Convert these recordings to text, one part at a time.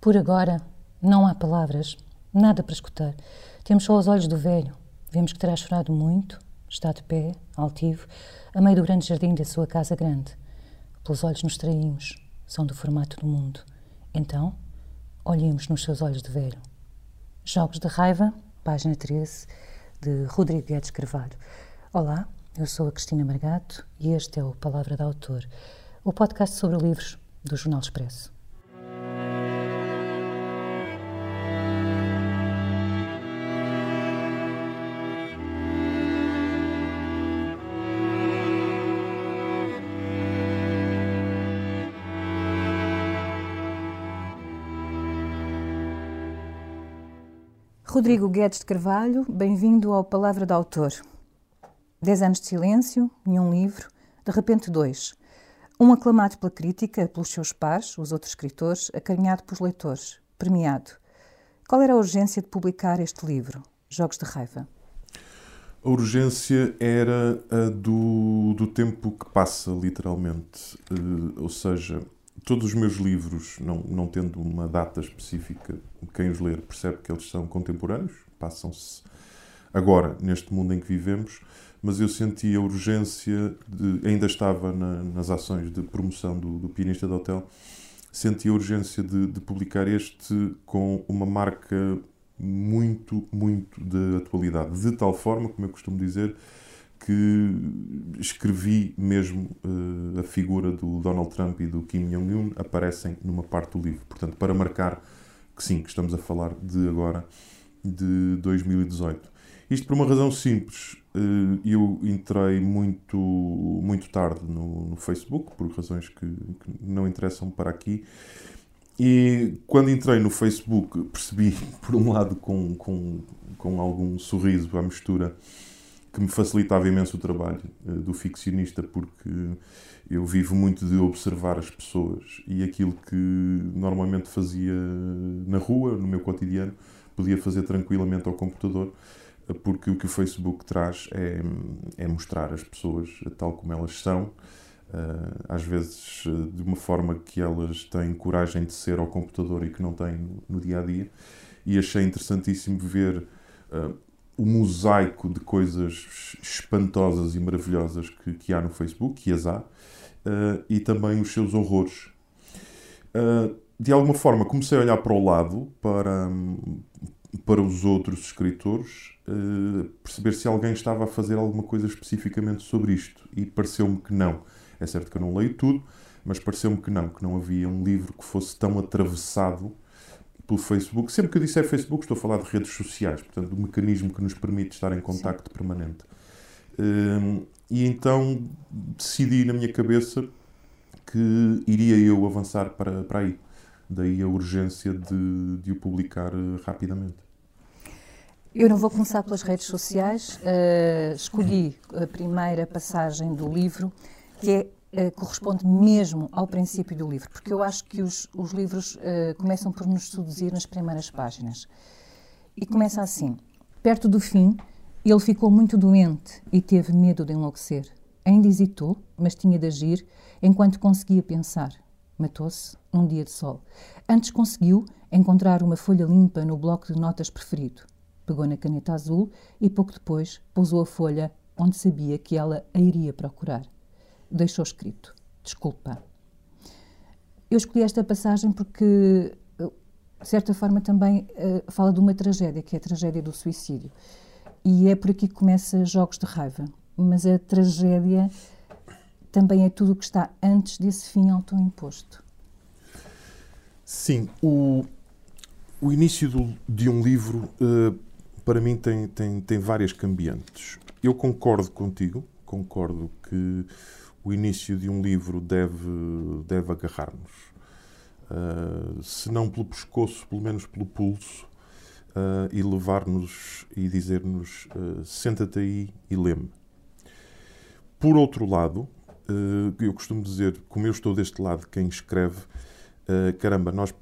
Por agora, não há palavras, nada para escutar. Temos só os olhos do velho. Vemos que terá chorado muito, está de pé, altivo, a meio do grande jardim da sua casa grande. Pelos olhos nos traímos, são do formato do mundo. Então, olhemos nos seus olhos de velho. Jogos de Raiva, página 13, de Rodrigo Guedes Carvalho. Olá, eu sou a Cristina Margato e este é o Palavra do Autor, o podcast sobre livros do Jornal Expresso. Rodrigo Guedes de Carvalho, bem-vindo ao Palavra do Autor. Dez anos de silêncio, nenhum livro, de repente dois. Um aclamado pela crítica, pelos seus pares, os outros escritores, acarinhado pelos leitores, premiado. Qual era a urgência de publicar este livro, Jogos de Raiva? A urgência era a do, do tempo que passa, literalmente. Uh, ou seja, todos os meus livros, não, não tendo uma data específica, quem os ler percebe que eles são contemporâneos, passam-se agora, neste mundo em que vivemos, mas eu senti a urgência de. Ainda estava na, nas ações de promoção do, do Pianista de Hotel, senti a urgência de, de publicar este com uma marca muito, muito de atualidade. De tal forma, como eu costumo dizer, que escrevi mesmo uh, a figura do Donald Trump e do Kim Jong-un aparecem numa parte do livro. Portanto, para marcar que sim, que estamos a falar de agora, de 2018. Isto por uma razão simples. Uh, eu entrei muito, muito tarde no, no Facebook, por razões que, que não interessam para aqui. E quando entrei no Facebook, percebi, por um lado, com, com, com algum sorriso à mistura, que me facilitava imenso o trabalho uh, do ficcionista, porque eu vivo muito de observar as pessoas e aquilo que normalmente fazia na rua, no meu cotidiano, podia fazer tranquilamente ao computador, uh, porque o que o Facebook traz é, é mostrar as pessoas tal como elas são, uh, às vezes de uma forma que elas têm coragem de ser ao computador e que não têm no dia a dia. E achei interessantíssimo ver o mosaico de coisas espantosas e maravilhosas que, que há no Facebook, que as há, uh, e também os seus horrores. Uh, de alguma forma, comecei a olhar para o lado, para, para os outros escritores, uh, perceber se alguém estava a fazer alguma coisa especificamente sobre isto. E pareceu-me que não. É certo que eu não leio tudo, mas pareceu-me que não, que não havia um livro que fosse tão atravessado pelo Facebook. Sempre que eu disser Facebook, estou a falar de redes sociais, portanto, do mecanismo que nos permite estar em contacto Sim. permanente. Um, e então decidi na minha cabeça que iria eu avançar para, para aí. Daí a urgência de, de o publicar eh, rapidamente. Eu não vou começar pelas redes sociais. Uh, escolhi a primeira passagem do livro, que é Uh, corresponde mesmo ao princípio do livro, porque eu acho que os, os livros uh, começam por nos seduzir nas primeiras páginas. E começa assim: Perto do fim, ele ficou muito doente e teve medo de enlouquecer. Ainda hesitou, mas tinha de agir enquanto conseguia pensar. Matou-se num dia de sol. Antes conseguiu encontrar uma folha limpa no bloco de notas preferido. Pegou na caneta azul e pouco depois pousou a folha onde sabia que ela a iria procurar deixou escrito: Desculpa. Eu escolhi esta passagem porque, de certa forma, também uh, fala de uma tragédia, que é a tragédia do suicídio. E é por aqui que começa Jogos de Raiva. Mas a tragédia também é tudo o que está antes desse fim autoimposto. Sim, o, o início do, de um livro, uh, para mim, tem, tem, tem várias cambiantes. Eu concordo contigo, concordo que o início de um livro deve, deve agarrar-nos. Uh, se não pelo pescoço, pelo menos pelo pulso, uh, e levar-nos e dizer-nos: uh, senta-te aí e lê-me. Por outro lado, eu costumo dizer, como eu estou deste lado, quem escreve, caramba, nós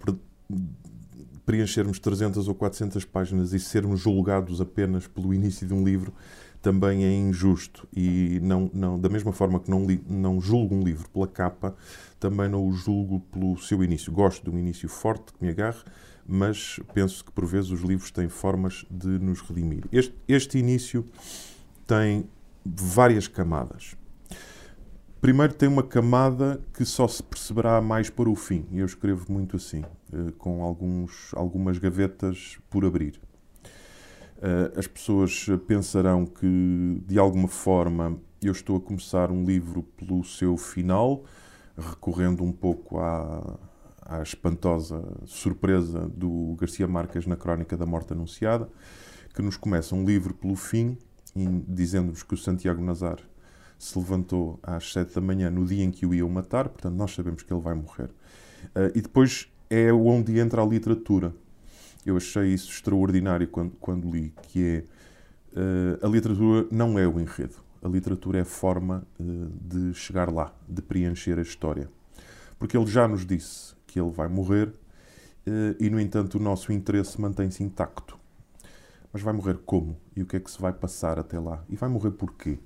preenchermos 300 ou 400 páginas e sermos julgados apenas pelo início de um livro também é injusto e não, não da mesma forma que não, li, não julgo um livro pela capa, também não o julgo pelo seu início. Gosto de um início forte que me agarre, mas penso que por vezes os livros têm formas de nos redimir. Este, este início tem várias camadas. Primeiro tem uma camada que só se perceberá mais para o fim, e eu escrevo muito assim, eh, com alguns, algumas gavetas por abrir. Eh, as pessoas pensarão que, de alguma forma, eu estou a começar um livro pelo seu final, recorrendo um pouco à, à espantosa surpresa do Garcia Marques na Crónica da Morte Anunciada, que nos começa um livro pelo fim, dizendo-nos que o Santiago Nazar se levantou às sete da manhã no dia em que o iam matar, portanto nós sabemos que ele vai morrer. Uh, e depois é onde entra a literatura. Eu achei isso extraordinário quando, quando li, que é uh, a literatura não é o enredo. A literatura é a forma uh, de chegar lá, de preencher a história. Porque ele já nos disse que ele vai morrer e, no entanto, o nosso interesse mantém-se intacto. Mas vai morrer como? E o que é que se vai passar até lá? E vai morrer porquê?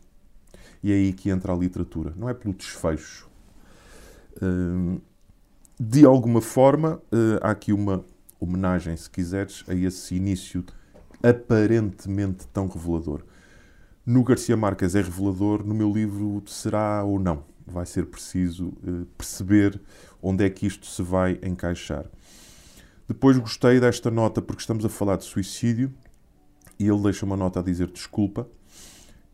E é aí que entra a literatura. Não é pelo desfecho. De alguma forma, há aqui uma homenagem, se quiseres, a esse início aparentemente tão revelador. No Garcia Marques é revelador, no meu livro será ou não. Vai ser preciso eh, perceber onde é que isto se vai encaixar. Depois gostei desta nota porque estamos a falar de suicídio e ele deixa uma nota a dizer desculpa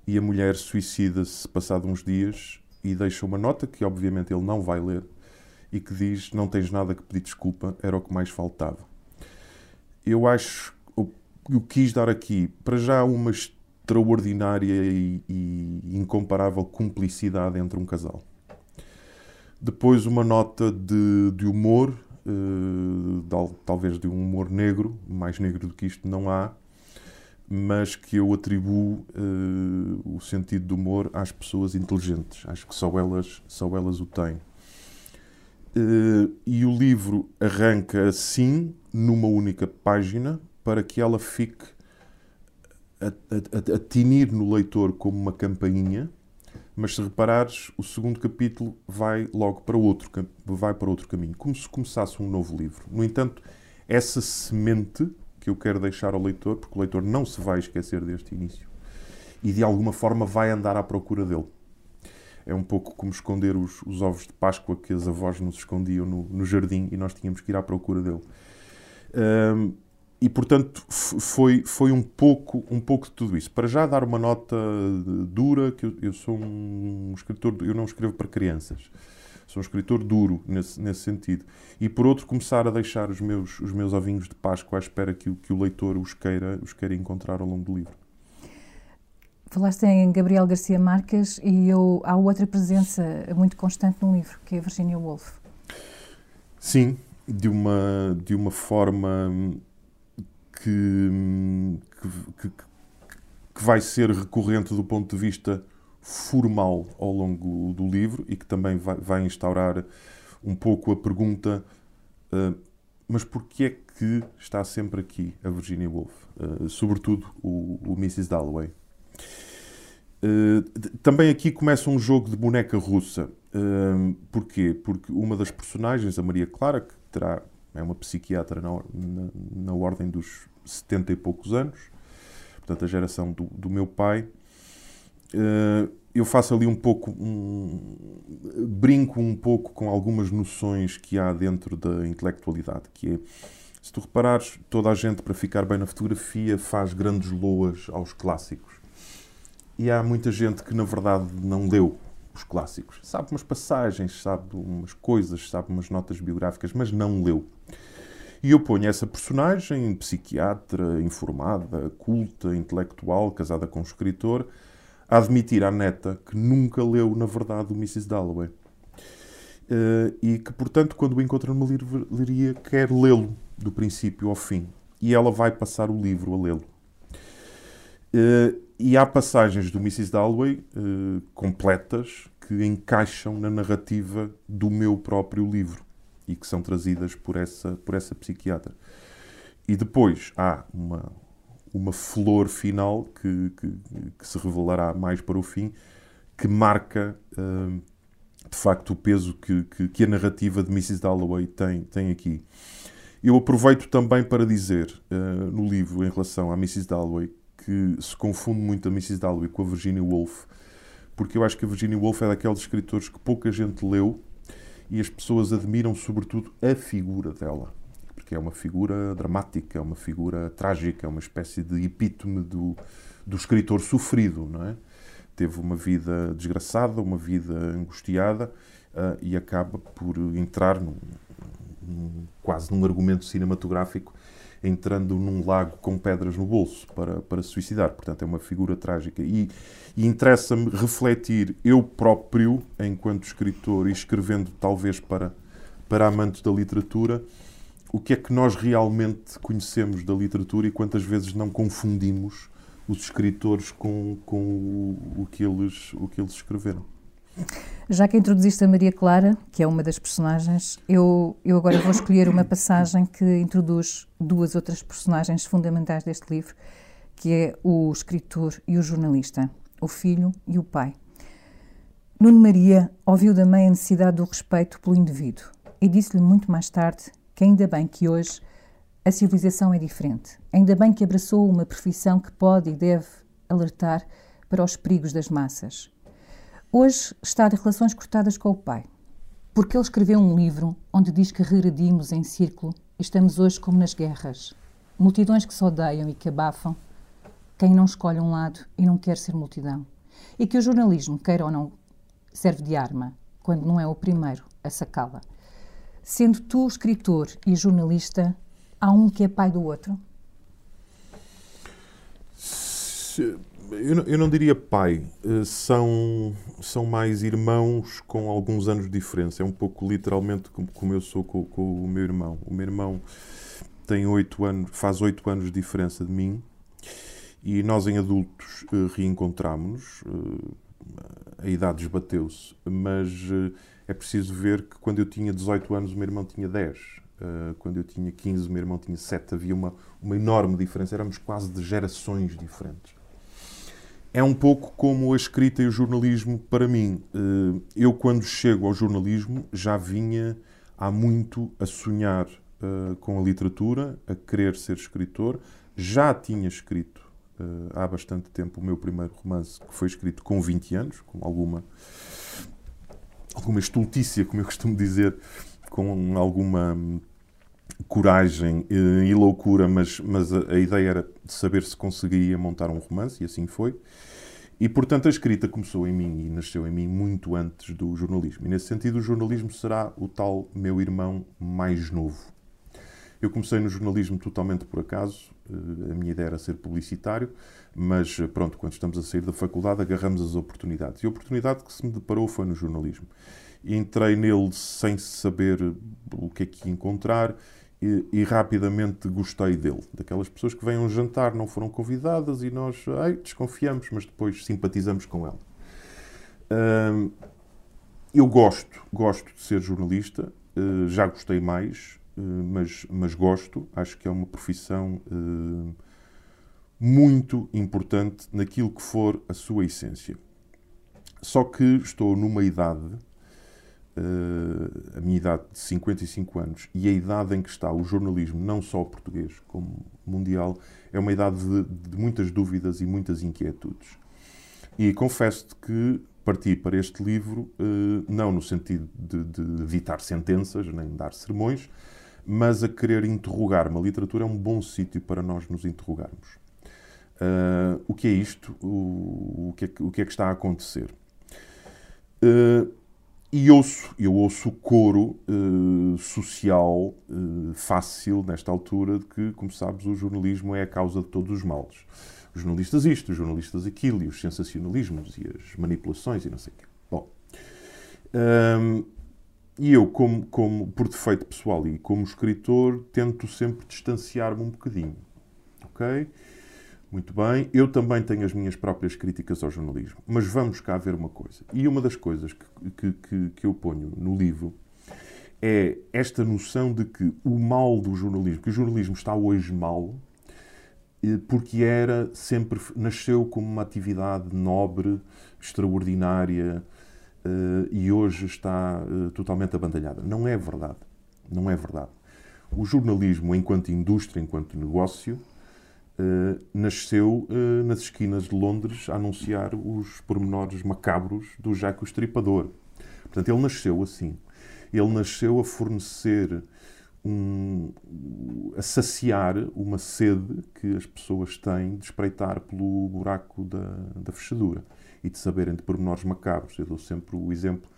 e a mulher suicida-se passado uns dias e deixa uma nota que obviamente ele não vai ler e que diz não tens nada que pedir desculpa, era o que mais faltava. Eu acho, eu quis dar aqui, para já, uma extraordinária e, e incomparável cumplicidade entre um casal. Depois uma nota de, de humor, uh, talvez de um humor negro, mais negro do que isto não há, mas que eu atribuo uh, o sentido do humor às pessoas inteligentes. Acho que só elas, só elas o têm. Uh, e o livro arranca assim, numa única página, para que ela fique a, a, a tinir no leitor como uma campainha, mas se reparares, o segundo capítulo vai logo para outro, vai para outro caminho, como se começasse um novo livro. No entanto, essa semente que eu quero deixar ao leitor, porque o leitor não se vai esquecer deste início e de alguma forma vai andar à procura dele. É um pouco como esconder os, os ovos de Páscoa que as avós nos escondiam no, no, jardim e nós tínhamos que ir à procura dele. Um, e portanto foi, foi um, pouco, um pouco de tudo isso. Para já dar uma nota dura, que eu, eu sou um escritor, eu não escrevo para crianças. Sou um escritor duro nesse, nesse sentido. E por outro, começar a deixar os meus, os meus ovinhos de Páscoa à espera que, que o leitor os queira, os queira encontrar ao longo do livro. Falaste em Gabriel Garcia Marques e eu, há outra presença muito constante no livro, que é a Virginia Woolf. Sim, de uma, de uma forma que, que, que, vai ser recorrente do ponto de vista formal ao longo do livro e que também vai, vai instaurar um pouco a pergunta uh, mas porquê é que está sempre aqui a Virginia Woolf? Uh, sobretudo o, o, Mrs. Dalloway. Uh, também aqui começa um jogo de boneca russa. Uh, porquê? Porque uma das personagens, a Maria Clara, que terá, é uma psiquiatra na, na, na ordem dos 70 e poucos anos, portanto a geração do, do meu pai, uh, eu faço ali um pouco, um, brinco um pouco com algumas noções que há dentro da intelectualidade, que é, se tu reparares, toda a gente para ficar bem na fotografia faz grandes loas aos clássicos. E há muita gente que na verdade não leu os clássicos. Sabe umas passagens, sabe umas coisas, sabe umas notas biográficas, mas não leu. E eu ponho essa personagem, psiquiatra, informada, culta, intelectual, casada com um escritor, a admitir à neta que nunca leu, na verdade, o Mrs. Dalloway. Uh, e que, portanto, quando o encontra numa livraria, quer lê-lo do princípio ao fim. E ela vai passar o livro a lê-lo. E há passagens do Mrs. Dalloway uh, completas que encaixam na narrativa do meu próprio livro e que são trazidas por essa, por essa psiquiatra. E depois há uma, uma flor final que, que, que, se revelará mais para o fim, que marca uh, de facto o peso que, que, que, a narrativa de Mrs. Dalloway tem, tem aqui. Eu aproveito também para dizer uh, no livro, em relação à Mrs. Dalloway, que se confunde muito a Mrs. Dalloway com a Virginia Woolf, porque eu acho que a Virginia Woolf é daqueles escritores que pouca gente leu e as pessoas admiram sobretudo a figura dela porque é uma figura dramática, é uma figura trágica, é uma espécie de epítome do, do escritor sofrido, não é? Teve uma vida desgraçada, uma vida angustiada uh, e acaba por entrar num, num, quase num argumento cinematográfico entrando num lago com pedras no bolso para, para se suicidar. Portanto, é uma figura trágica. E, e interessa-me refletir eu próprio, enquanto escritor, e escrevendo talvez para, para amantes da literatura, o que é que nós realmente conhecemos da literatura e quantas vezes não confundimos os escritores com, com o, o, que eles, o que eles escreveram. Já que introduziste a Maria Clara, que é uma das personagens, eu, eu agora vou escolher uma passagem que introduz duas outras personagens fundamentais deste livro, que é o escritor e o jornalista, o filho e o pai. Nuno Maria ouviu da mãe a necessidade do respeito pelo indivíduo e disse-lhe muito mais tarde que ainda bem que hoje a civilização é diferente. Ainda bem que abraçou uma profissão que pode e deve alertar para os perigos das massas. Hoje está de relações cortadas com o pai, porque ele escreveu um livro onde diz que regredimos em círculo e estamos hoje como nas guerras. Multidões que se odeiam e que abafam quem não escolhe um lado e não quer ser multidão. E que o jornalismo, queira ou não, serve de arma, quando não é o primeiro a sacá-la. Sendo tu escritor e jornalista, há um que é pai do outro? Eu não, eu não diria pai. Eh, são, são mais irmãos com alguns anos de diferença. É um pouco literalmente como, eu sou com, com, o meu irmão. O meu irmão tem oito anos, faz oito anos de diferença de mim e nós em adultos eh, reencontramos-nos. Eh, a idade esbateu-se, mas é preciso ver que quando eu tinha 18 anos, o meu irmão tinha 10. Uh, quando eu tinha 15, o meu irmão tinha 7. Havia uma, uma enorme diferença. Éramos quase de gerações diferentes. É um pouco como a escrita e o jornalismo para mim. Uh, eu, quando chego ao jornalismo, já vinha há muito a sonhar uh, com a literatura, a querer ser escritor. Já tinha escrito há bastante tempo o meu primeiro romance, que foi escrito com 20 anos, com alguma alguma estultícia, como eu costumo dizer, com alguma coragem e loucura, mas, mas a, a, ideia era saber se conseguiria montar um romance, e assim foi. E, portanto, a escrita começou em mim e nasceu em mim muito antes do jornalismo. E, nesse sentido, o jornalismo será o tal meu irmão mais novo. Eu comecei no jornalismo totalmente por acaso, eh, a minha ideia era ser publicitário, mas pronto, quando estamos a sair da faculdade agarramos as oportunidades. E a oportunidade que se me deparou foi no jornalismo. Entrei nele sem saber o que é que ia encontrar e, e, rapidamente gostei dele. Daquelas pessoas que vêm a um jantar, não foram convidadas e nós ai, desconfiamos, mas depois simpatizamos com ela. Hum, eu gosto, gosto de ser jornalista, uh, já gostei mais, uh, mas, mas gosto. Acho que é uma profissão uh, muito importante naquilo que for a sua essência. Só que estou numa idade, uh, a minha idade de 55 anos, e a idade em que está o jornalismo, não só português como mundial, é uma idade de, de muitas dúvidas e muitas inquietudes. E confesso-te que parti para este livro, uh, não no sentido de, de sentenças, nem dar sermões, mas a querer interrogar-me. A literatura é um bom sítio para nós nos interrogarmos. Uh, o que é isto? O, o, que é o que é que está a acontecer? Uh, e ouço, eu ouço o coro uh, social fácil, nesta altura, de que, como sabes, o jornalismo é a causa de todos os males. Os jornalistas isto, os jornalistas aquilo, e os sensacionalismos, e as manipulações, e não sei o quê. Bom, e eu, como, como, por defeito pessoal e como escritor, tento sempre distanciar-me um bocadinho. Ok? Muito bem, eu também tenho as minhas próprias críticas ao jornalismo, mas vamos cá ver uma coisa. E uma das coisas que, que, que, que eu ponho no livro é esta noção de que o mal do jornalismo, que o jornalismo está hoje mal, porque era sempre nasceu como uma atividade nobre, extraordinária e hoje está totalmente abandalhada. Não é verdade. Não é verdade. O jornalismo, enquanto indústria, enquanto negócio, Uh, nasceu uh, nas esquinas de Londres a anunciar os pormenores macabros do Jack o Estripador. Portanto, ele nasceu assim. Ele nasceu a fornecer, um, a saciar uma sede que as pessoas têm de espreitar pelo buraco da, da fechadura e de saberem de pormenores macabros. Eu dou sempre o exemplo.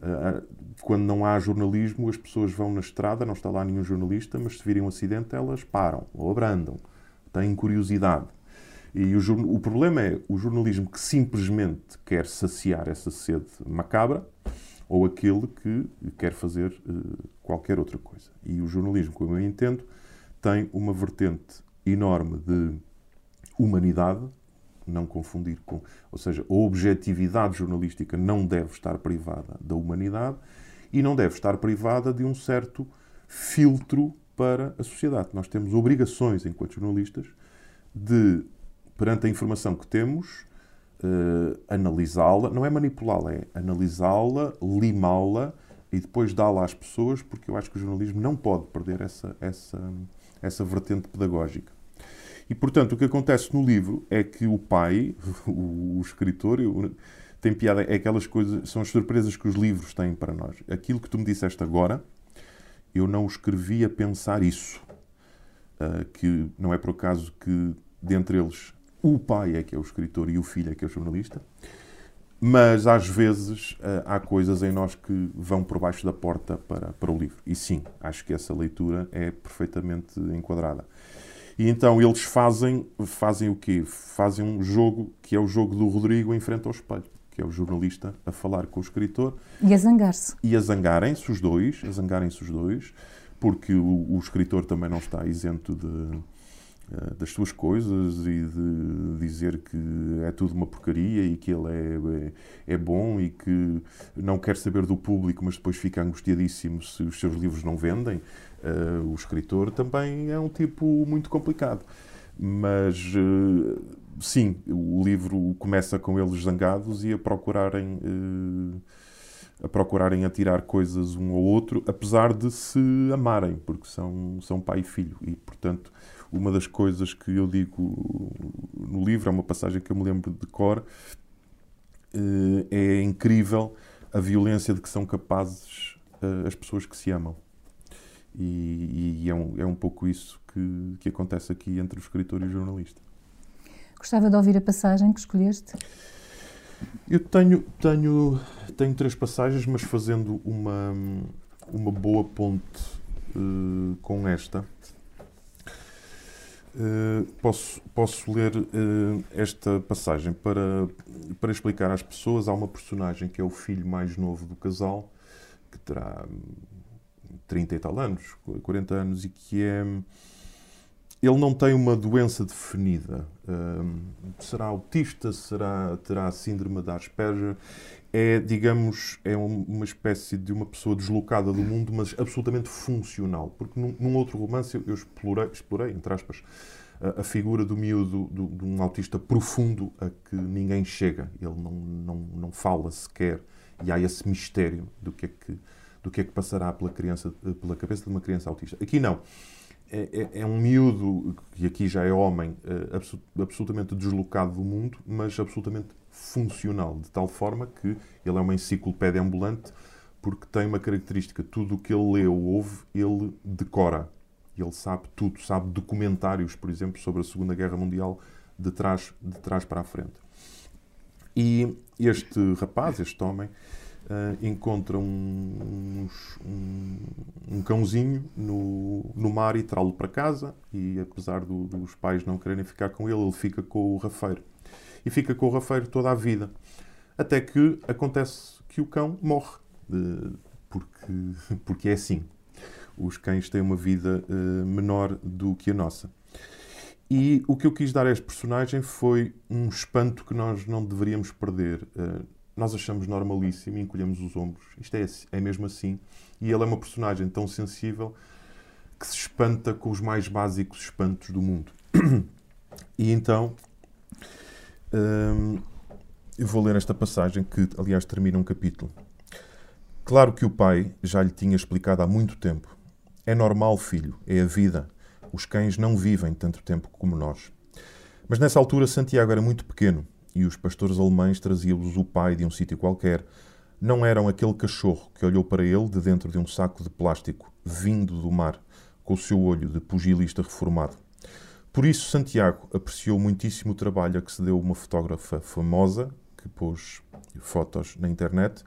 Uh, quando não há jornalismo, as pessoas vão na estrada, não está lá nenhum jornalista, mas se virem um acidente, elas param ou abrandam têm curiosidade. E o, o, problema é o jornalismo que simplesmente quer saciar essa sede macabra ou aquele que quer fazer uh, qualquer outra coisa. E o jornalismo, como eu entendo, tem uma vertente enorme de humanidade, não confundir com. Ou seja, a objetividade jornalística não deve estar privada da humanidade e não deve estar privada de um certo filtro para a sociedade. Nós temos obrigações, enquanto jornalistas, de, perante a informação que temos, uh, analisá-la, não é manipulá-la, é analisá-la, limá-la e depois dá-la às pessoas, porque eu acho que o jornalismo não pode perder essa, essa, essa vertente pedagógica. E, portanto, o que acontece no livro é que o pai, o, o escritor, eu, tem piada, é aquelas coisas, são as surpresas que os livros têm para nós. Aquilo que tu me disseste agora, eu não escrevi a pensar isso. Uh, que não é por acaso que, dentre eles, o pai é que é o escritor e o filho é que é o jornalista. Mas, às vezes, uh, há coisas em nós que vão por baixo da porta para, para o livro. E sim, acho que essa leitura é perfeitamente enquadrada. E então eles fazem, fazem o quê? Fazem um jogo que é o jogo do Rodrigo em frente ao espelho que é o jornalista, a falar com o escritor. E a zangar-se. E a zangarem-se os dois, a zangarem-se os dois, porque o, o, escritor também não está isento de, eh, das suas coisas e de dizer que é tudo uma porcaria e que ele é, é, é, bom e que não quer saber do público, mas depois fica angustiadíssimo se os seus livros não vendem. Uh, o escritor também é um tipo muito complicado. Mas uh, sim, o livro começa com eles zangados e a procurarem uh, a procurarem atirar coisas um ao outro, apesar de se amarem, porque são, são pai e filho. E, portanto, uma das coisas que eu digo no livro, é uma passagem que eu me lembro de cor, uh, é incrível a violência de que são capazes uh, as pessoas que se amam. E, e é, um, é um pouco isso que, que acontece aqui entre o escritor e o jornalista. Gostava de ouvir a passagem que escolheste. Eu tenho, tenho, tenho três passagens, mas fazendo uma, uma boa ponte uh, com esta. Uh, posso, posso ler uh, esta passagem para, para explicar às pessoas. Há uma personagem que é o filho mais novo do casal, que terá 30 e tal anos, 40 anos, e que é ele não tem uma doença definida. será autista, será, terá síndrome da Asperger. É, digamos, é uma espécie de uma pessoa deslocada do mundo, mas absolutamente funcional. Porque num, num outro romance eu explorei, explorei entre aspas, a, a figura do miúdo, do, de um autista profundo a que ninguém chega. Ele não, não, não fala sequer. E há esse mistério do que é que, do que, é que passará pela, criança, pela cabeça de uma criança autista. Aqui não é, é, é, um miúdo, que aqui já é homem, é, absolutamente deslocado do mundo, mas absolutamente funcional, de tal forma que ele é uma enciclopédia ambulante, porque tem uma característica: tudo o que ele lê ou ouve, ele decora. Ele sabe tudo, sabe documentários, por exemplo, sobre a Segunda Guerra Mundial, de trás, de trás para a frente. E este rapaz, este homem, uh, encontra um, um, um, cãozinho no, no mar e traz-lo para casa e apesar do, dos pais não quererem ficar com ele, ele fica com o rafeiro. E fica com o rafeiro toda a vida. Até que acontece que o cão morre. Uh, porque, porque é assim. Os cães têm uma vida uh, menor do que a nossa. E o que eu quis dar a este personagem foi um espanto que nós não deveríamos perder. Uh, nós achamos normalíssimo e encolhemos os ombros. Isto é, é mesmo assim. E ele é uma personagem tão sensível que se espanta com os mais básicos espantos do mundo. E então, hum, eu vou ler esta passagem que, aliás, termina um capítulo. Claro que o pai já lhe tinha explicado há muito tempo. É normal, filho, é a vida. Os cães não vivem tanto tempo como nós. Mas nessa altura Santiago era muito pequeno e os pastores alemães traziam-lhes o pai de um sítio qualquer. Não eram aquele cachorro que olhou para ele de dentro de um saco de plástico, vindo do mar, com o seu olho de pugilista reformado. Por isso, Santiago apreciou muitíssimo o trabalho a que se deu uma fotógrafa famosa, que pôs fotos na internet,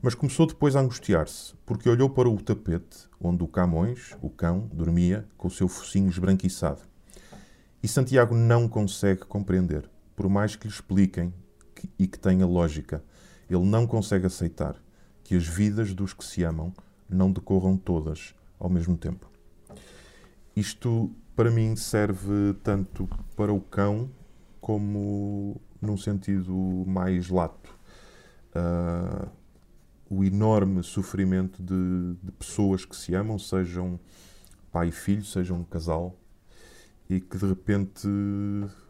mas começou depois a angustiar-se, porque olhou para o tapete onde o Camões, o cão, dormia com o seu focinho esbranquiçado. E Santiago não consegue compreender, por mais que lhe expliquem que, e que tenha lógica, ele não consegue aceitar que as vidas dos que se amam não decorram todas ao mesmo tempo. Isto, para mim, serve tanto para o cão como num sentido mais lato. Uh, o enorme sofrimento de, de, pessoas que se amam, sejam pai e filho, sejam um casal, e que de repente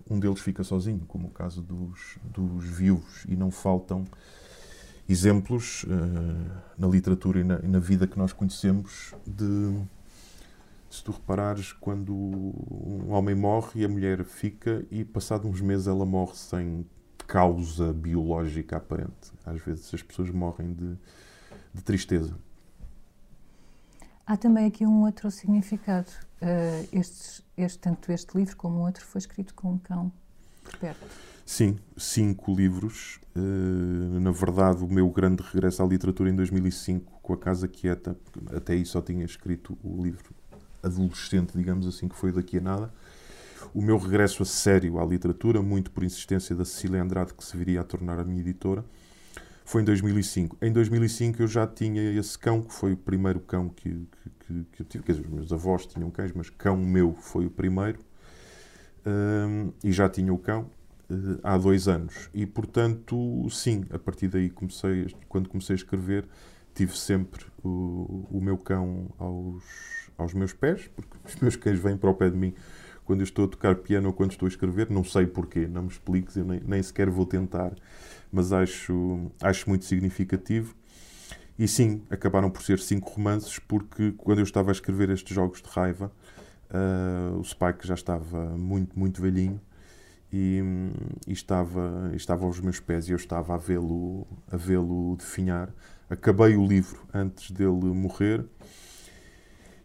um deles fica sozinho, como o caso dos, dos viúvos, e não faltam exemplos uh, na literatura e na, e na, vida que nós conhecemos de se tu reparares quando um homem morre e a mulher fica e passado uns meses ela morre sem causa biológica aparente. Às vezes as pessoas morrem de, de tristeza. Há também aqui um outro significado. Uh, este, este, tanto este livro como o outro foi escrito com um cão por perto. Sim, cinco livros. Uh, na verdade, o meu grande regresso à literatura em 2005, com A Casa Quieta, até aí só tinha escrito o livro adolescente, digamos assim, que foi daqui a nada. O meu regresso a sério à literatura, muito por insistência da Cecília Andrade, que se viria a tornar a minha editora, foi em 2005. Em 2005 eu já tinha esse cão, que foi o primeiro cão que, que, que eu tive. Quer dizer, os meus avós tinham cães, mas cão meu foi o primeiro. Um, e já tinha o cão uh, há dois anos. E, portanto, sim, a partir daí, comecei, quando comecei a escrever, tive sempre o, o meu cão aos, aos meus pés, porque os meus cães vêm para o pé de mim quando eu estou a tocar piano ou quando estou a escrever. Não sei porquê, não me expliques, eu nem, nem sequer vou tentar mas acho, acho muito significativo. E sim, acabaram por ser cinco romances, porque quando eu estava a escrever estes jogos de raiva, uh, o Spike já estava muito, muito velhinho e, e, estava, estava aos meus pés e eu estava a vê-lo a vê-lo definhar. Acabei o livro antes dele morrer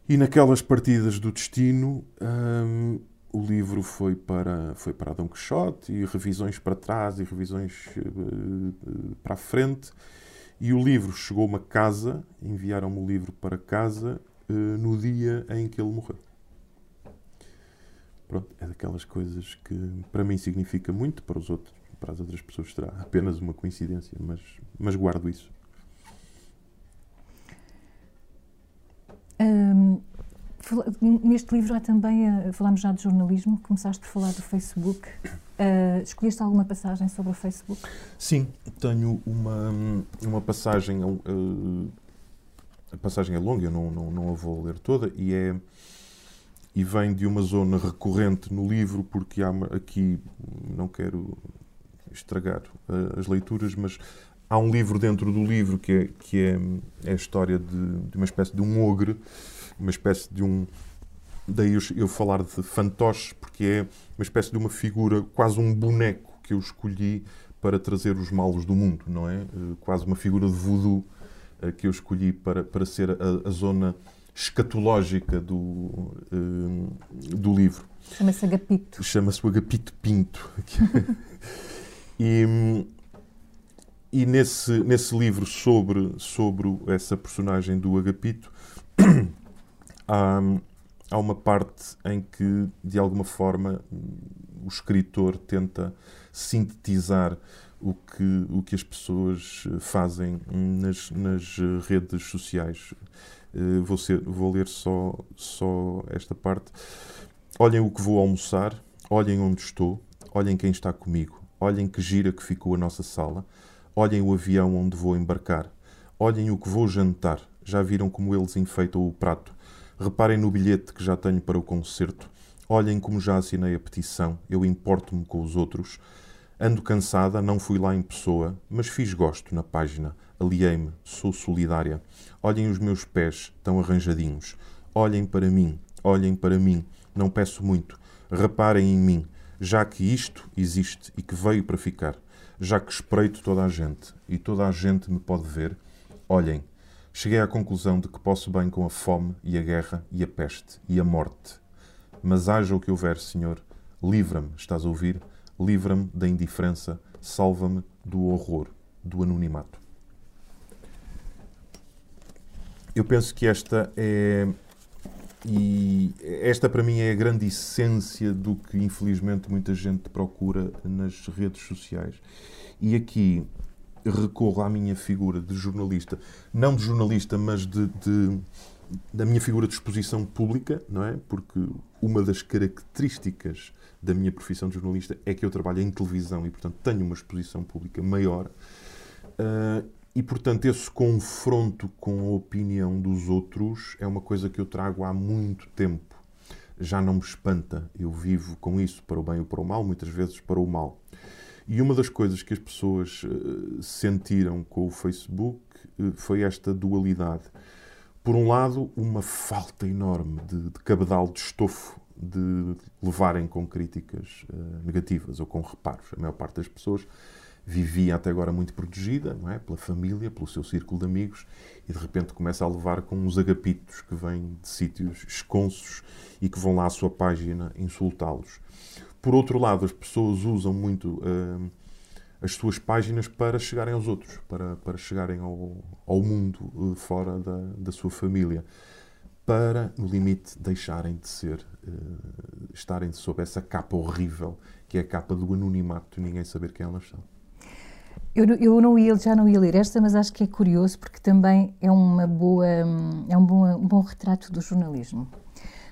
e naquelas partidas do destino um, ah, o livro foi para, foi para Dom Quixote e revisões para trás e revisões uh, para a frente. E o livro chegou a uma casa, enviaram-me o livro para casa uh, no dia em que ele morreu. Pronto, é daquelas coisas que para mim significa muito, para os outros, para as outras pessoas será apenas uma coincidência, mas, mas guardo isso. Um, Neste livro há também, uh, falamos já de jornalismo, começaste por falar do Facebook. Uh, escolheste alguma passagem sobre o Facebook? Sim, tenho uma, uma passagem, uh, a passagem é longa, eu não, não, não a vou ler toda, e, é, e vem de uma zona recorrente no livro, porque há aqui, não quero estragar uh, as leituras, mas há um livro dentro do livro que é, que é, é a história de, de uma espécie de um ogre uma espécie de um. Daí eu, eu falar de fantoche, porque é uma espécie de uma figura, quase um boneco que eu escolhi para trazer os malos do mundo, não é? Eh, quase uma figura de voodoo eh, que eu escolhi para, para ser a, a zona escatológica do, eh, do livro. Chama-se Agapito. Chama-se o Agapito Pinto. e, e nesse, nesse livro sobre, sobre essa personagem do Agapito, há, há uma parte em que, de alguma forma, o escritor tenta sintetizar o que, o que as pessoas fazem nas, nas redes sociais. Eh, vou, ser, vou ler só, só esta parte. Olhem o que vou almoçar, olhem onde estou, olhem quem está comigo, olhem que gira que ficou a nossa sala, olhem o avião onde vou embarcar, olhem o que vou jantar. Já viram como eles enfeitam o prato? Reparem no bilhete que já tenho para o concerto. Olhem como já assinei a petição, eu importo-me com os outros. Ando cansada, não fui lá em pessoa, mas fiz gosto na página. Aliei-me, sou solidária. Olhem os meus pés, tão arranjadinhos. Olhem para mim, olhem para mim. Não peço muito. Reparem em mim, já que isto existe e que veio para ficar. Já que espreito toda a gente e toda a gente me pode ver, olhem. Cheguei à conclusão de que posso bem com a fome e a guerra e a peste e a morte. Mas haja o que houver, Senhor, livra-me, estás a ouvir? Livra-me da indiferença, salva-me do horror, do anonimato. Eu penso que esta é e esta para mim é a grande essência do que infelizmente muita gente procura nas redes sociais. E aqui recorro à minha figura de jornalista, não de jornalista, mas de, de da minha figura de exposição pública, não é? Porque uma das características da minha profissão de jornalista é que eu trabalho em televisão e, portanto, tenho uma exposição pública maior. Uh, e, portanto, esse confronto com a opinião dos outros é uma coisa que eu trago há muito tempo. Já não me espanta. Eu vivo com isso, para o bem ou para o mal, muitas vezes para o mal. E uma das coisas que as pessoas uh, sentiram com o Facebook uh, foi esta dualidade. Por um lado, uma falta enorme de, de cabedal de estofo de levarem com críticas uh, negativas ou com reparos. A maior parte das pessoas vivia até agora muito protegida, não é? Pela família, pelo seu círculo de amigos, e de repente começa a levar com uns agapitos que vêm de sítios esconsos e que vão lá à sua página insultá-los. Por outro lado, as pessoas usam muito uh, as suas páginas para chegarem aos outros, para, para chegarem ao, ao mundo uh, fora da, da sua família, para, no limite, deixarem de ser, uh, estarem sob essa capa horrível que é a capa do anonimato, ninguém saber quem elas são. Eu, eu não ia, já não ia ler esta, mas acho que é curioso porque também é uma boa, é um bom, um bom retrato do jornalismo.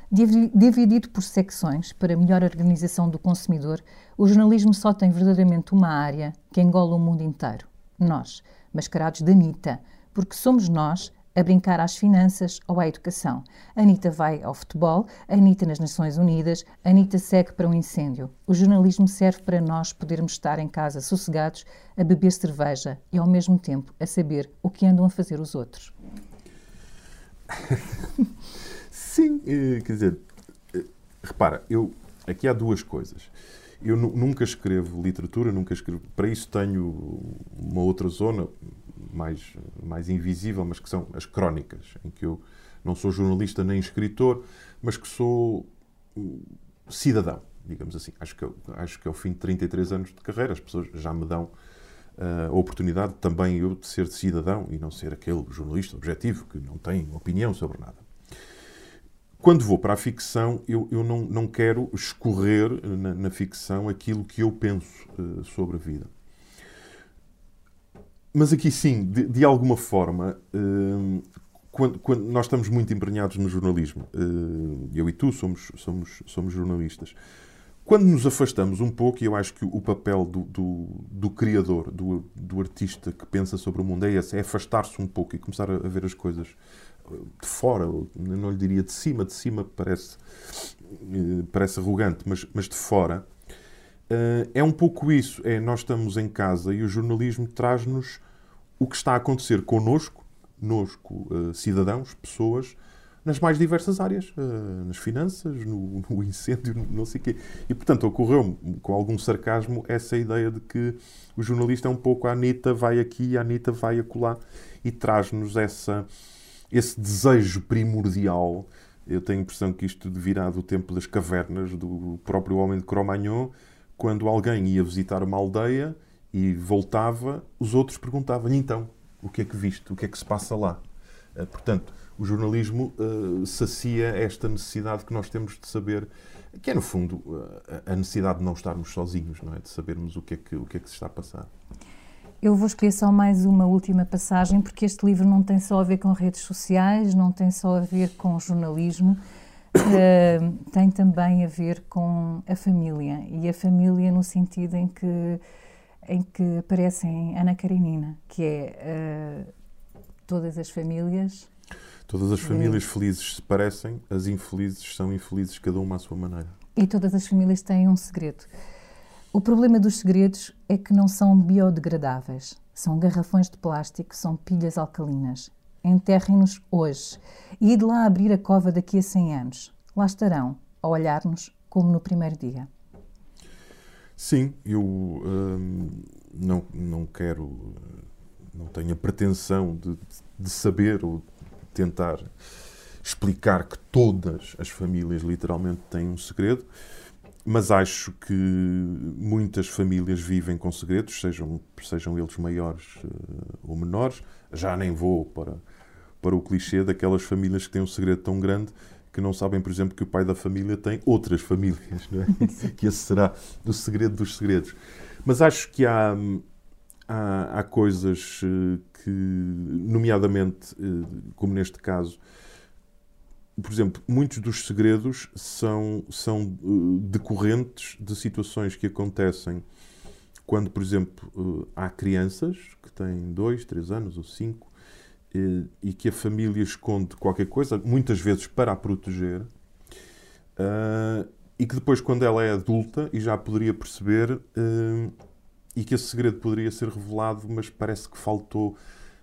Dividido por secções para melhor organização do consumidor, o jornalismo só tem verdadeiramente uma área que engola o mundo inteiro. Nós, mascarados de Anitta, porque somos nós a brincar às finanças ou à educação. Anitta vai ao futebol, Anitta nas Nações Unidas, Anitta segue para um incêndio. O jornalismo serve para nós podermos estar em casa sossegados, a beber cerveja e ao mesmo tempo a saber o que andam a fazer os outros. Sim, eh, quer dizer, eh, repara, eu aqui há duas coisas. Eu nunca escrevo literatura, nunca escrevo. Para isso tenho uma outra zona, mais, mais invisível, mas que são as crónicas, em que eu não sou jornalista nem escritor, mas que sou cidadão, digamos assim. Acho que, acho que ao fim de 33 anos de carreira as pessoas já me dão uh, a oportunidade também eu de ser cidadão e não ser aquele jornalista objetivo que não tem opinião sobre nada. Quando vou para a ficção, eu, eu não, não quero escorrer na, na ficção aquilo que eu penso uh, sobre a vida. Mas aqui sim, de, de alguma forma, uh, quando, quando, nós estamos muito embrenhados no jornalismo, uh, eu e tu somos, somos, somos jornalistas, quando nos afastamos um pouco, e eu acho que o papel do, do, do, criador, do, do artista que pensa sobre o mundo é esse, é afastar-se um pouco e começar a, a ver as coisas de fora, não lhe diria de cima, de cima parece, eh, parece arrogante, mas, mas de fora, Uh, é um pouco isso. É, nós estamos em casa e o jornalismo traz-nos o que está a acontecer connosco, nosco, uh, cidadãos, pessoas, nas mais diversas áreas, nas finanças, no, no, incêndio, não sei o quê. E, portanto, ocorreu com algum sarcasmo essa ideia de que o jornalista é um pouco a Anitta vai aqui, a Anitta vai acolá, e traz-nos essa, esse desejo primordial. Eu tenho a impressão que isto virá do tempo das cavernas, do próprio homem de Cro-Magnon, quando alguém ia visitar uma aldeia e voltava, os outros perguntavam-lhe então, o que é que viste? O que é que se passa lá? Uh, portanto, o jornalismo uh, sacia esta necessidade que nós temos de saber, que é, no fundo, uh, a necessidade de não estarmos sozinhos, não é? De sabermos o que é que, o que, é que se está a passar. Eu vou escolher só mais uma última passagem, porque este livro não tem só a ver com redes sociais, não tem só a ver com jornalismo, uh, tem também a ver com a família e a família no sentido em que em que aparecem Ana Karenina, que é uh, todas as famílias Todas as famílias felizes se parecem, as infelizes são infelizes, cada uma à sua maneira. E todas as famílias têm um segredo. O problema dos segredos é que não são biodegradáveis. São garrafões de plástico, são pilhas alcalinas. Enterrem-nos hoje e de lá abrir a cova daqui a 100 anos. Lá estarão, a olhar-nos como no primeiro dia. Sim, eu hum, não, não quero, não tenho a pretensão de, de saber ou tentar explicar que todas as famílias literalmente têm um segredo, mas acho que muitas famílias vivem com segredos, sejam, sejam eles maiores uh, ou menores. Já nem vou para, para o clichê daquelas famílias que têm um segredo tão grande que não sabem, por exemplo, que o pai da família tem outras famílias, não é? que esse será o segredo dos segredos. Mas acho que há, há, há coisas eh, que, nomeadamente, eh, como neste caso, por exemplo, muitos dos segredos são, são uh, decorrentes de situações que acontecem quando, por exemplo, uh, há crianças que têm dois, três anos ou cinco uh, e que a família esconde qualquer coisa, muitas vezes para a proteger, e que depois, quando ela é adulta e já poderia perceber, e que esse segredo poderia ser revelado, mas parece que faltou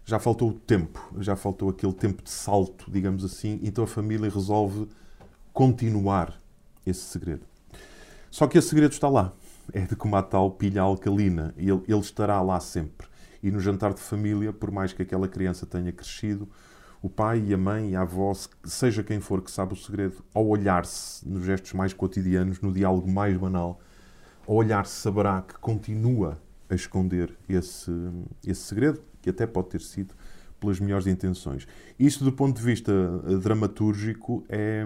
já faltou o tempo, já faltou aquele tempo de salto, digamos assim, então a família resolve continuar esse segredo. Só que esse segredo está lá. É de como a tal pilha alcalina. Ele, ele estará lá sempre. E no jantar de família, por mais que aquela criança tenha crescido, o pai e a mãe e a avó, seja quem for que sabe o segredo, ao olhar-se nos gestos mais cotidianos, no diálogo mais banal, ao olhar-se saberá que continua a esconder esse, esse segredo que até pode ter sido pelas melhores intenções. Isto, do ponto de vista eh, dramatúrgico, é,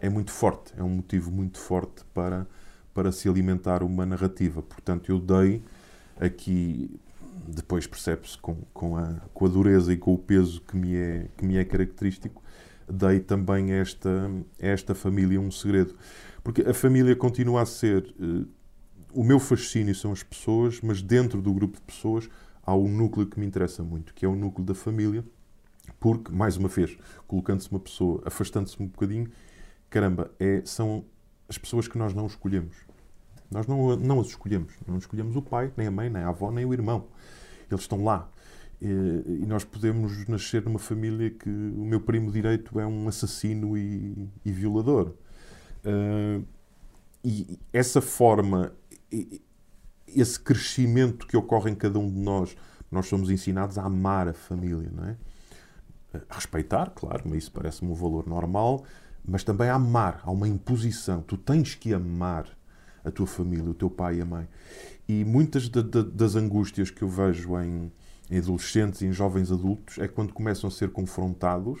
é muito forte, é um motivo muito forte para, para se alimentar uma narrativa. Portanto, eu dei aqui, depois percebe-se com, com, a, com a dureza e com o peso que me é, que me é característico, dei também a esta, esta família um segredo. Porque a família continua a ser. O meu fascínio são as pessoas, mas dentro do grupo de pessoas há um núcleo que me interessa muito, que é o núcleo da família, porque, mais uma vez, colocando-se uma pessoa, afastando-se um bocadinho, caramba, é, são as pessoas que nós não escolhemos. Nós não, não as escolhemos. Não escolhemos o pai, nem a mãe, nem a avó, nem o irmão. Eles estão lá. E, nós podemos nascer numa família que o meu primo direito é um assassino e, e violador. Uh, e essa forma, esse crescimento que ocorre em cada um de nós, nós somos ensinados a amar a família, não é? A respeitar, claro, mas isso parece-me um valor normal, mas também a amar. Há uma imposição. Tu tens que amar a tua família, o teu pai e a mãe. E muitas de, de, das angústias que eu vejo em, em, adolescentes e em jovens adultos é quando começam a ser confrontados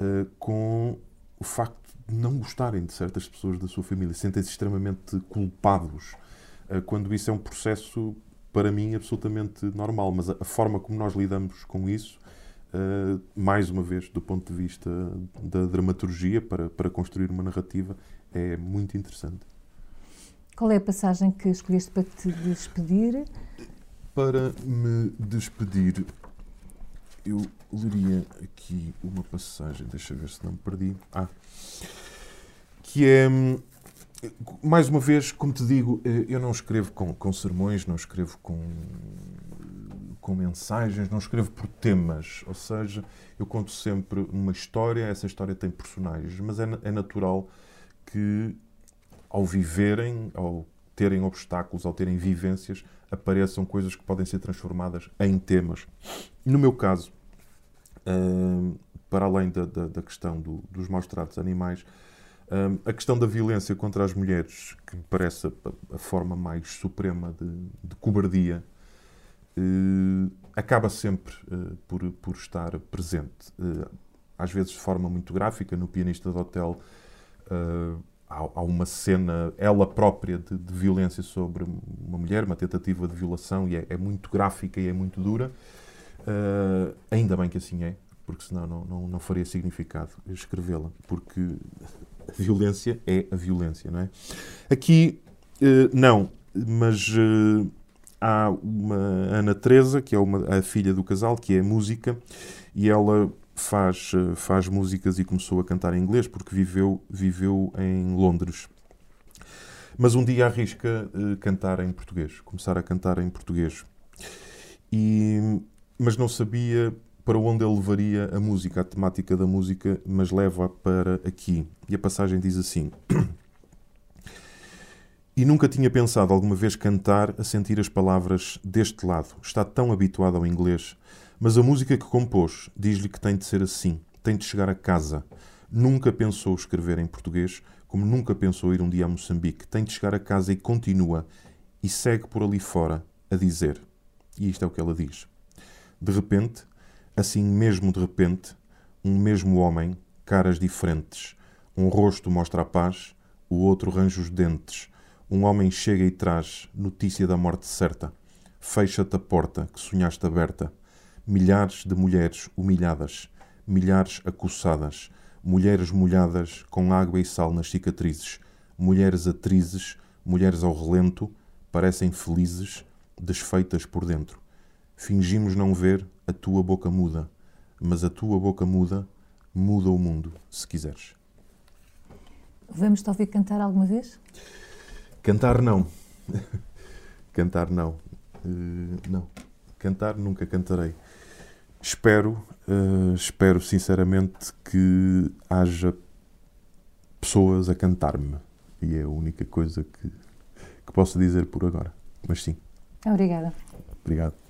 uh, com o facto de não gostarem de certas pessoas da sua família, sentem-se extremamente culpados quando isso é um processo, para mim, absolutamente normal. Mas a forma como nós lidamos com isso, eh, mais uma vez, do ponto de vista da dramaturgia, para, para construir uma narrativa, é muito interessante. Qual é a passagem que escolheste para te despedir? Para me despedir, eu leria aqui uma passagem, deixa ver se não me perdi. Ah, que é hum, mais uma vez, como te digo, eh, eu não escrevo com, com sermões, não escrevo com, com mensagens, não escrevo por temas. Ou seja, eu conto sempre uma história, essa história tem personagens, mas é, é natural que, ao viverem, ao terem obstáculos, ao terem vivências, apareçam coisas que podem ser transformadas em temas. No meu caso, uh, para além da, da, da questão do, dos maus tratos animais, um, a questão da violência contra as mulheres, que me parece a, a forma mais suprema de, de cobardia, uh, acaba sempre uh, por, por estar presente. Uh, às vezes de forma muito gráfica, no Pianista do Hotel há, há, uma cena, ela própria, de, de, violência sobre uma mulher, uma tentativa de violação, e é, é muito gráfica e é muito dura. ainda bem que assim é, porque senão não, não, não faria significado escrevê-la, porque violência é a violência, não é? Aqui, eh, não, mas eh, há uma Ana Teresa, que é uma, a filha do casal, que é música, e ela faz, uh, faz músicas e começou a cantar em inglês porque viveu, viveu em Londres. Mas um dia arrisca cantar em português, começar a cantar em português. E, mas não sabia para onde ele levaria a música, a temática da música, mas leva-a para aqui. E a passagem diz assim: E nunca tinha pensado alguma vez cantar a sentir as palavras deste lado. Está tão habituado ao inglês. Mas a música que compôs diz-lhe que tem de ser assim, tem de chegar a casa. Nunca pensou escrever em português, como nunca pensou ir um dia a Moçambique. Tem de chegar a casa e continua, e segue por ali fora, a dizer. E isto é o que ela diz. De repente, assim mesmo de repente, um mesmo homem, caras diferentes. Um rosto mostra a paz, o outro range os dentes. Um homem chega e traz notícia da morte certa. Fecha-te a porta que sonhaste aberta. Milhares de mulheres humilhadas, milhares acossadas, mulheres molhadas com água e sal nas cicatrizes, mulheres atrizes, mulheres ao relento, parecem felizes, desfeitas por dentro. Fingimos não ver, a tua boca muda, mas a tua boca muda, muda o mundo, se quiseres. Vamos te ouvir cantar alguma vez? Cantar não. cantar não. Uh, não. Cantar nunca cantarei. Espero, uh, espero sinceramente que haja pessoas a cantar-me. E é a única coisa que, que posso dizer por agora. Mas sim. Obrigada. Obrigado.